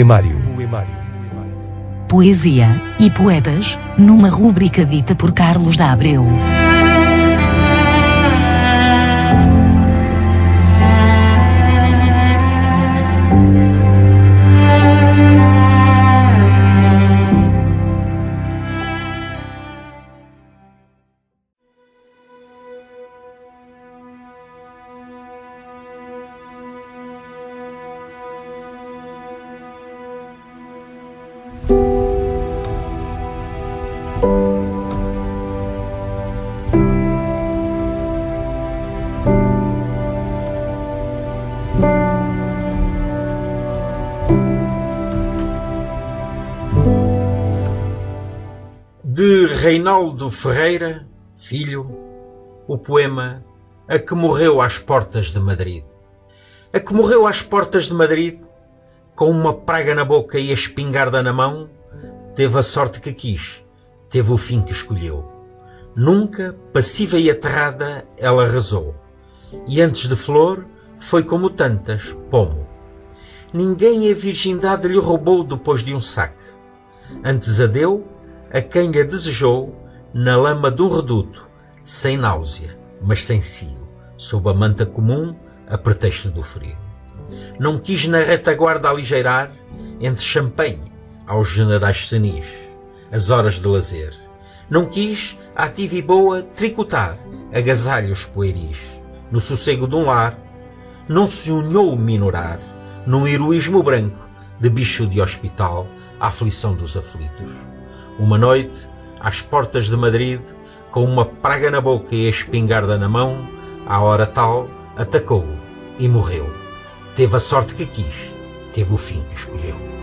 Poemário. Poesia e poetas, numa rúbrica dita por Carlos da Abreu. De Reinaldo Ferreira, filho, o poema A que morreu às portas de Madrid. A que morreu às portas de Madrid, com uma praga na boca e a espingarda na mão, teve a sorte que quis, teve o fim que escolheu. Nunca, passiva e aterrada, ela rezou. E antes de flor, foi como tantas, pomo. Ninguém a virgindade lhe roubou depois de um saque. Antes a deu a quem a desejou na lama um reduto, sem náusea, mas sem cio, sob a manta comum, a pretexto do frio. Não quis na retaguarda aligeirar, entre champanhe aos generais senis, as horas de lazer. Não quis, ativa e boa, tricotar agasalhos pueris. No sossego de um lar, não se unhou minorar num heroísmo branco de bicho de hospital à aflição dos aflitos. Uma noite, às portas de Madrid, com uma praga na boca e a espingarda na mão, à hora tal, atacou-o e morreu. Teve a sorte que quis, teve o fim que escolheu.